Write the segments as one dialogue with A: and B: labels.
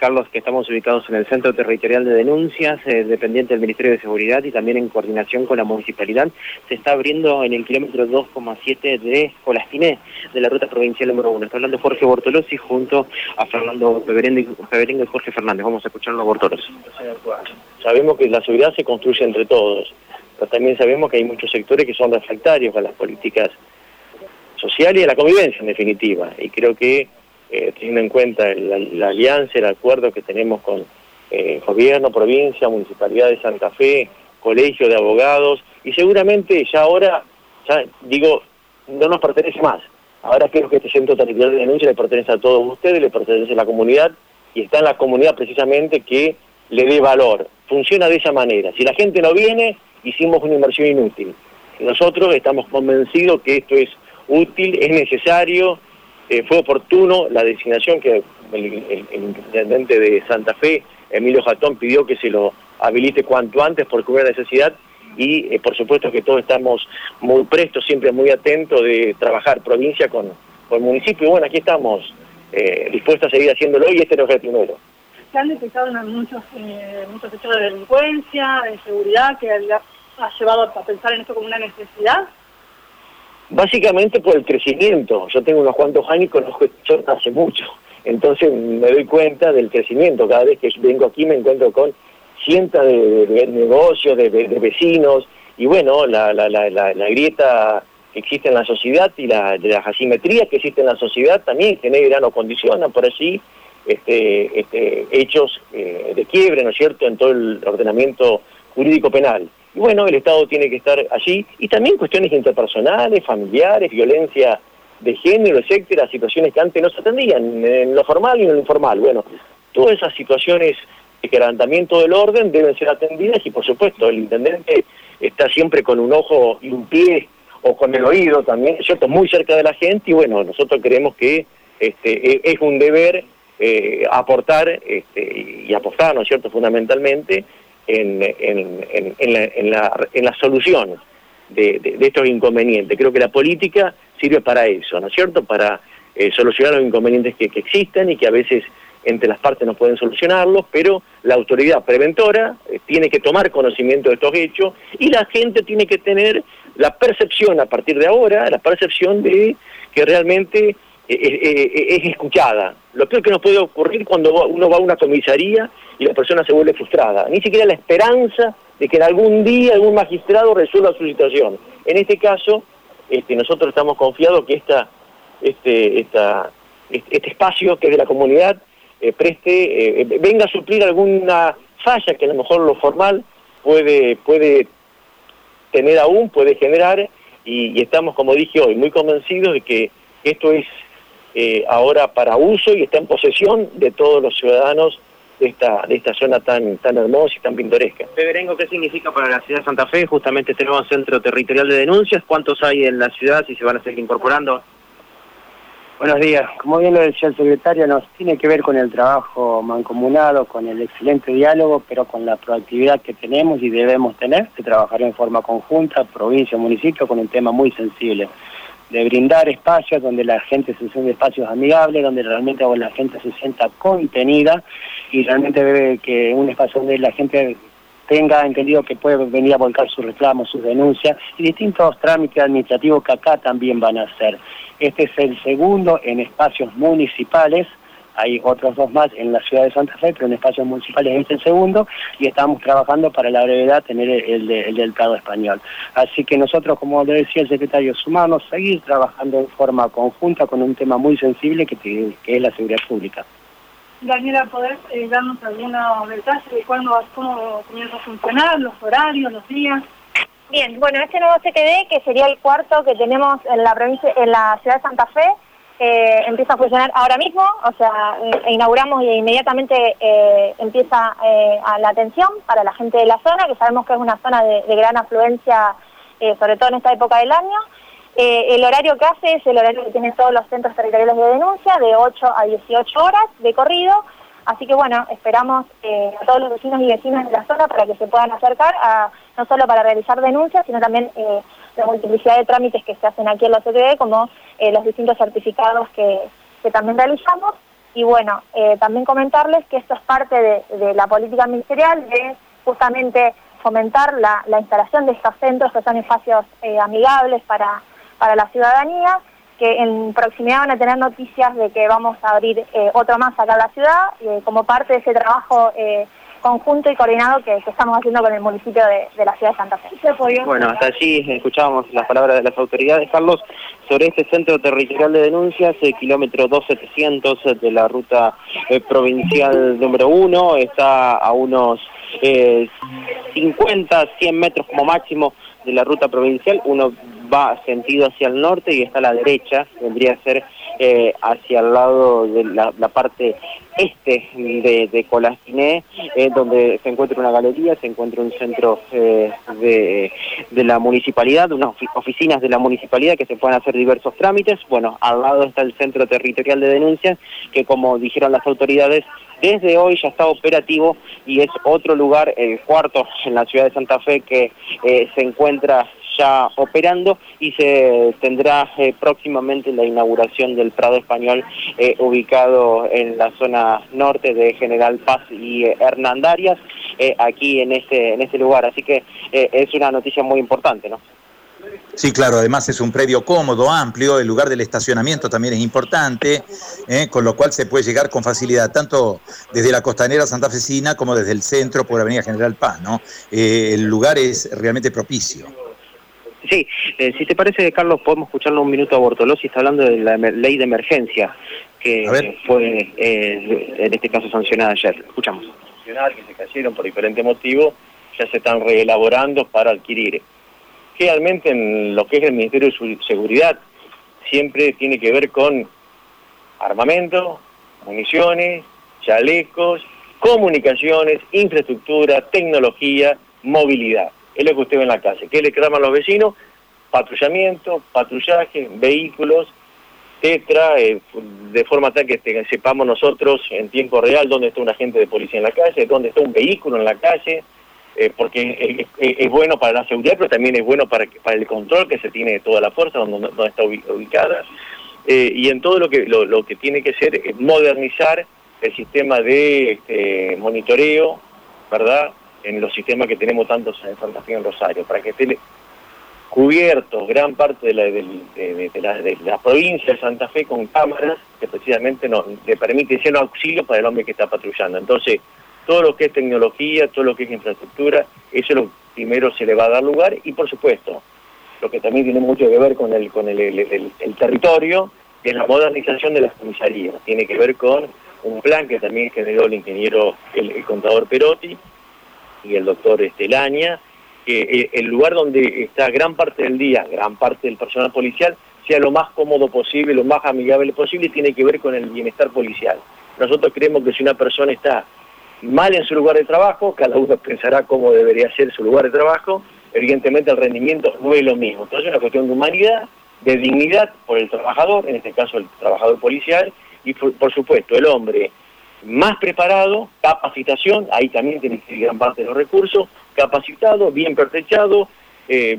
A: Carlos, que estamos ubicados en el Centro Territorial de Denuncias, eh, dependiente del Ministerio de Seguridad y también en coordinación con la municipalidad, se está abriendo en el kilómetro 2,7 de Colastiné, de la ruta provincial número 1. Está hablando Jorge Bortolosi junto a Fernando Peberengo y Jorge Fernández. Vamos a escucharlo a Bortolosi.
B: Sabemos que la seguridad se construye entre todos, pero también sabemos que hay muchos sectores que son refractarios a las políticas sociales y a la convivencia en definitiva. Y creo que eh, teniendo en cuenta la, alianza, el acuerdo que tenemos con eh, gobierno, provincia, municipalidad de Santa Fe, colegio de abogados, y seguramente ya ahora, ya digo, no nos pertenece más. Ahora creo que este centro territorial de denuncia le pertenece a todos ustedes, le pertenece a la comunidad, y está en la comunidad precisamente que le dé valor. Funciona de esa manera. Si la gente no viene, hicimos una inversión inútil. Nosotros estamos convencidos que esto es útil, es necesario, eh, fue oportuno la designación que el, intendente de Santa Fe, Emilio Jatón, pidió que se lo habilite cuanto antes porque hubo necesidad y eh, por supuesto que todos estamos muy prestos, siempre muy atentos de trabajar provincia con, con municipio. Y bueno, aquí estamos eh, dispuestos a seguir haciéndolo y este es el primero.
C: ¿Se han detectado muchos, muchos hechos de delincuencia, de seguridad, que ha llevado a pensar en esto como una necesidad?
B: Básicamente por el crecimiento. Yo tengo unos cuantos años y conozco hace mucho. Entonces me doy cuenta del crecimiento. Cada vez que vengo aquí me encuentro con cientos de, negocios, de, vecinos, y bueno, la, grieta que existe en la sociedad y la, las asimetrías que existen en la sociedad también generan o condicionan por así este, este, hechos eh, de quiebre, ¿no es cierto?, en todo el ordenamiento jurídico penal. Y bueno, el Estado tiene que estar allí, y también cuestiones interpersonales, familiares, violencia de género, etcétera, situaciones que antes no se atendían, en lo formal y en lo informal. Bueno, todas esas situaciones de quebrantamiento del orden deben ser atendidas y por supuesto el intendente está siempre con un ojo y un pie o con el oído también, ¿cierto? Muy cerca de la gente y bueno, nosotros creemos que este, e, es un deber eh, aportar este, y apostar, ¿no es cierto?, fundamentalmente en, en, la, solución de, estos inconvenientes. Creo que la política sirve para eso, ¿no es cierto? Para eh, solucionar los inconvenientes que, existen y que a veces entre las partes no pueden solucionarlos, pero la autoridad preventora eh, tiene que tomar conocimiento de estos hechos y la gente tiene que tener la percepción a partir de ahora, la percepción de que realmente es escuchada. Lo peor que nos puede ocurrir cuando uno va a una comisaría y la persona se vuelve frustrada. Ni siquiera la esperanza de que en algún día algún magistrado resuelva su situación. En este caso, este, nosotros estamos confiados que esta, este, esta, este espacio que es de la comunidad eh, preste, eh, venga a suplir alguna falla que a lo mejor lo formal puede, puede tener aún, puede generar, y estamos, como dije hoy, muy convencidos de que esto es eh, ahora para uso y está en posesión de todos los ciudadanos de esta, de esta zona tan, tan hermosa y tan pintoresca.
A: Peberengo, ¿qué significa para la ciudad de Santa Fe justamente este nuevo centro territorial de denuncias? ¿Cuántos hay en la ciudad y se van a seguir incorporando?
D: Buenos días. Como bien lo decía el secretario, nos tiene que ver con el trabajo mancomunado, con el excelente diálogo, pero con la proactividad que tenemos y debemos tener de trabajar en forma conjunta, provincia, municipio, con un tema muy sensible de brindar espacios donde la gente se siente espacios amigables, donde realmente la gente se sienta contenida y realmente debe que un espacio donde la gente tenga entendido que puede venir a volcar sus reclamos, sus denuncias y distintos trámites administrativos que acá también van a hacer. Este es el segundo en espacios municipales hay otros dos más en la ciudad de Santa Fe, pero en espacios municipales es el segundo, y estamos trabajando para la brevedad tener el, el del Prado español. Así que nosotros, como le decía el secretario, sumamos, seguir trabajando en forma conjunta con un tema muy sensible que, es la seguridad pública.
C: Daniela, ¿podés eh, darnos algunos detalles de cuándo, cómo comienza a funcionar, los horarios, los días?
E: Bien, bueno, este nuevo CTD, que sería el cuarto que tenemos en la provincia, en la ciudad de Santa Fe, eh, empieza a funcionar ahora mismo, o sea, eh, inauguramos y inmediatamente eh, empieza la atención para la gente de la zona, que sabemos que es una zona de, gran afluencia, sobre todo en esta época del año. el horario que hace es el horario que tienen todos los centros territoriales de denuncia, de 8 a 18 horas de corrido, así que bueno, esperamos a todos los vecinos y vecinas de la zona para que se puedan acercar, a, no solo para realizar denuncias, sino también la multiplicidad de trámites que se hacen aquí en la CTD, como eh, los distintos certificados que, también realizamos. Y bueno, eh, también comentarles que esto es parte de, la política ministerial de justamente fomentar la, instalación de estos centros que son espacios eh, amigables para, para la ciudadanía, que en proximidad van a tener noticias de que vamos a abrir otro más acá en la ciudad, como parte de ese trabajo conjunto y coordinado que, estamos haciendo con el municipio de, la ciudad de Santa Fe.
A: Bueno, hasta allí escuchábamos las palabras de las autoridades, Carlos, sobre este centro territorial de denuncias, el kilómetro 2700 de la ruta eh, provincial número 1, está a unos 50, eh, 100 metros como máximo de la ruta provincial, uno va sentido hacia el norte y está a la derecha, vendría a ser eh, hacia el lado de la, parte este de, de Colastiné, eh, donde se encuentra una galería, se encuentra un centro eh, de, de, la municipalidad, unas oficinas de la municipalidad que se pueden hacer diversos trámites. Bueno, al lado está el centro territorial de denuncias, que como dijeron las autoridades, desde hoy ya está operativo y es otro lugar, el cuarto en la ciudad de Santa Fe, que se encuentra ya operando y se tendrá eh, próximamente la inauguración del Prado Español eh, ubicado en la zona norte de General Paz y eh, Hernandarias, aquí en este, en este lugar. Así que es una noticia muy importante, ¿no?
F: Sí, claro, además es un predio cómodo, amplio, el lugar del estacionamiento también es importante, con lo cual se puede llegar con facilidad, tanto desde la costanera santafesina como desde el centro por Avenida General Paz, ¿no? el lugar es realmente propicio.
A: Sí, eh, si te parece, Carlos, podemos escucharlo un minuto a Bortolosi, está hablando de la ley de emergencia que fue, eh, en este caso, sancionada ayer. Escuchamos.
B: Que se cayeron por diferentes motivos, ya se están reelaborando para adquirir. Realmente en lo que es el Ministerio de Seguridad siempre tiene que ver con armamento, municiones, chalecos, comunicaciones, infraestructura, tecnología, movilidad es lo que usted ve en la calle. ¿Qué le claman los vecinos? Patrullamiento, patrullaje, vehículos, tetra, eh, de forma tal que sepamos nosotros en tiempo real dónde está un agente de policía en la calle, dónde está un vehículo en la calle, eh, porque es, bueno para la seguridad, pero también es bueno para, para el control que se tiene de toda la fuerza, donde, está ubicada, eh, y en todo lo que, lo, que tiene que ser es modernizar el sistema de este, monitoreo, ¿verdad?, en los sistemas que tenemos tantos en Santa Fe en Rosario, para que esté cubierto gran parte de la, de, la, provincia de Santa Fe con cámaras que precisamente nos le permiten ser un auxilio para el hombre que está patrullando. Entonces, todo lo que es tecnología, todo lo que es infraestructura, eso lo primero se le va a dar lugar y por supuesto, lo que también tiene mucho que ver con el, con el, el territorio, es la modernización de las comisarías. Tiene que ver con un plan que también generó el ingeniero, el contador Perotti, y el doctor Estelaña, que eh, el lugar donde está gran parte del día, gran parte del personal policial, sea lo más cómodo posible, lo más amigable posible, tiene que ver con el bienestar policial. Nosotros creemos que si una persona está mal en su lugar de trabajo, cada uno pensará cómo debería ser su lugar de trabajo, evidentemente el rendimiento no es lo mismo. Entonces es una cuestión de humanidad, de dignidad por el trabajador, en este caso el trabajador policial, y por supuesto el hombre más preparado, capacitación, ahí también tiene que gran parte de los recursos, capacitado, bien pertrechado, eh,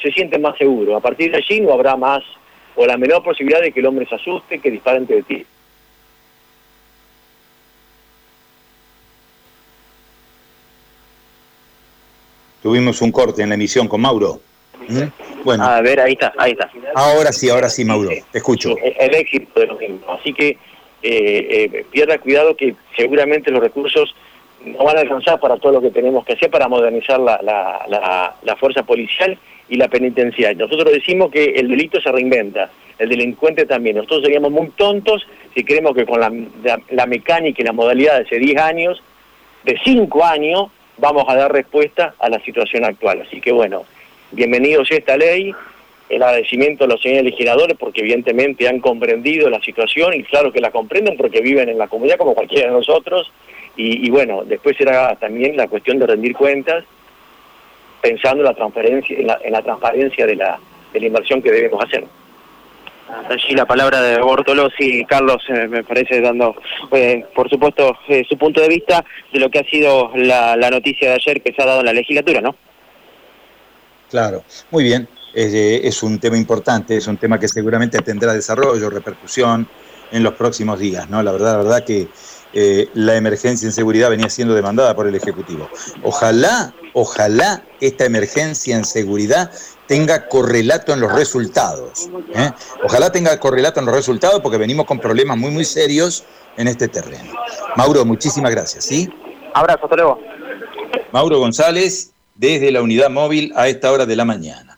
B: se siente más seguro. A partir de allí no habrá más o la menor posibilidad de que el hombre se asuste, que dispare ante de ti.
F: Tuvimos un corte en la emisión con Mauro.
A: ¿Mm? Bueno. A ver, ahí está, ahí está.
F: Ahora sí, ahora sí, Mauro, te escucho.
B: El, éxito de los mismos. Así que eh, eh, pierda cuidado que seguramente los recursos no van a alcanzar para todo lo que tenemos que hacer para modernizar la, la, fuerza policial y la penitenciaria. Nosotros decimos que el delito se reinventa, el delincuente también. Nosotros seríamos muy tontos si creemos que con la, mecánica y la modalidad de hace 10 años, de 5 años, vamos a dar respuesta a la situación actual. Así que bueno, bienvenidos a esta ley, el agradecimiento a los señores legisladores porque evidentemente han comprendido la situación y claro que la comprenden porque viven en la comunidad como cualquiera de nosotros y, bueno, después será también la cuestión de rendir cuentas pensando en la transparencia, en la, transparencia de la, de la inversión que debemos hacer.
A: Allí la palabra de Bortolosi, Carlos, eh, me parece dando, eh, por supuesto, eh, su punto de vista de lo que ha sido la, la noticia de ayer que se ha dado en la legislatura, ¿no?
F: Claro, muy bien. Eh, es un tema importante, es un tema que seguramente tendrá desarrollo, repercusión en los próximos días, ¿no? La verdad, la verdad que eh, la emergencia en seguridad venía siendo demandada por el Ejecutivo. Ojalá, ojalá esta emergencia en seguridad tenga correlato en los resultados. ¿eh? Ojalá tenga correlato en los resultados porque venimos con problemas muy, muy serios en este terreno. Mauro, muchísimas gracias, ¿sí?
A: Abrazo, hasta luego.
F: Mauro González, desde la unidad móvil a esta hora de la mañana.